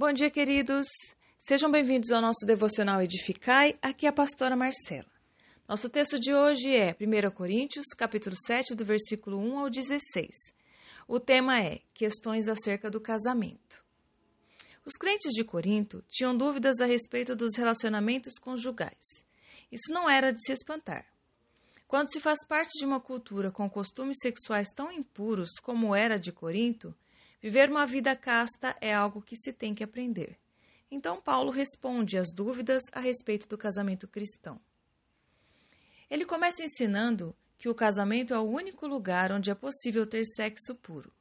Bom dia, queridos. Sejam bem-vindos ao nosso devocional Edificai. Aqui é a pastora Marcela. Nosso texto de hoje é 1 Coríntios, capítulo 7, do versículo 1 ao 16. O tema é questões acerca do casamento. Os crentes de Corinto tinham dúvidas a respeito dos relacionamentos conjugais. Isso não era de se espantar. Quando se faz parte de uma cultura com costumes sexuais tão impuros como era de Corinto, viver uma vida casta é algo que se tem que aprender. Então, Paulo responde às dúvidas a respeito do casamento cristão. Ele começa ensinando que o casamento é o único lugar onde é possível ter sexo puro.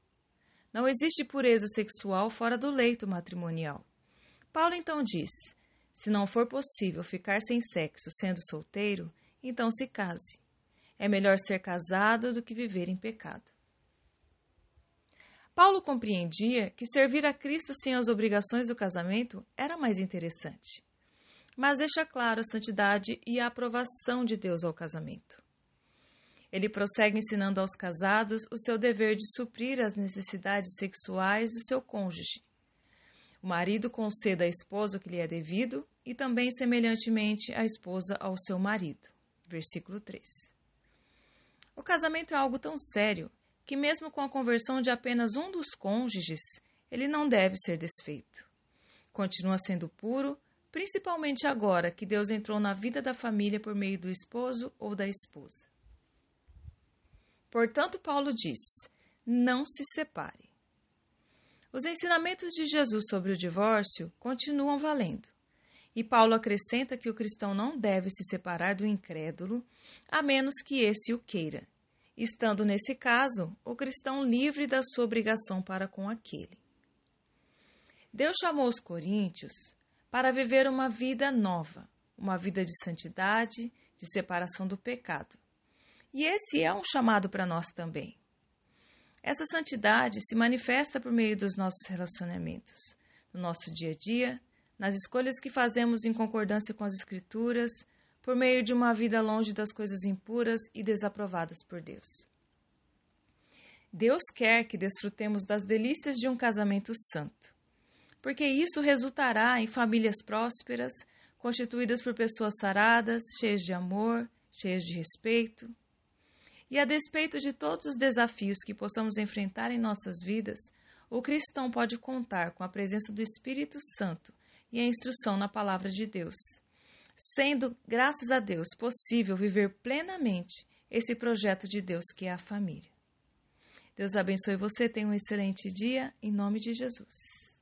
Não existe pureza sexual fora do leito matrimonial. Paulo então diz: se não for possível ficar sem sexo sendo solteiro, então se case. É melhor ser casado do que viver em pecado. Paulo compreendia que servir a Cristo sem as obrigações do casamento era mais interessante, mas deixa claro a santidade e a aprovação de Deus ao casamento. Ele prossegue ensinando aos casados o seu dever de suprir as necessidades sexuais do seu cônjuge. O marido conceda à esposa o que lhe é devido e também, semelhantemente, a esposa ao seu marido. Versículo 3. O casamento é algo tão sério que, mesmo com a conversão de apenas um dos cônjuges, ele não deve ser desfeito. Continua sendo puro, principalmente agora que Deus entrou na vida da família por meio do esposo ou da esposa. Portanto, Paulo diz: não se separe. Os ensinamentos de Jesus sobre o divórcio continuam valendo. E Paulo acrescenta que o cristão não deve se separar do incrédulo, a menos que esse o queira, estando nesse caso o cristão livre da sua obrigação para com aquele. Deus chamou os coríntios para viver uma vida nova, uma vida de santidade, de separação do pecado. E esse é um chamado para nós também. Essa santidade se manifesta por meio dos nossos relacionamentos, no nosso dia a dia, nas escolhas que fazemos em concordância com as Escrituras, por meio de uma vida longe das coisas impuras e desaprovadas por Deus. Deus quer que desfrutemos das delícias de um casamento santo, porque isso resultará em famílias prósperas, constituídas por pessoas saradas, cheias de amor, cheias de respeito. E a despeito de todos os desafios que possamos enfrentar em nossas vidas, o cristão pode contar com a presença do Espírito Santo e a instrução na palavra de Deus, sendo, graças a Deus, possível viver plenamente esse projeto de Deus que é a família. Deus abençoe você, tenha um excelente dia, em nome de Jesus.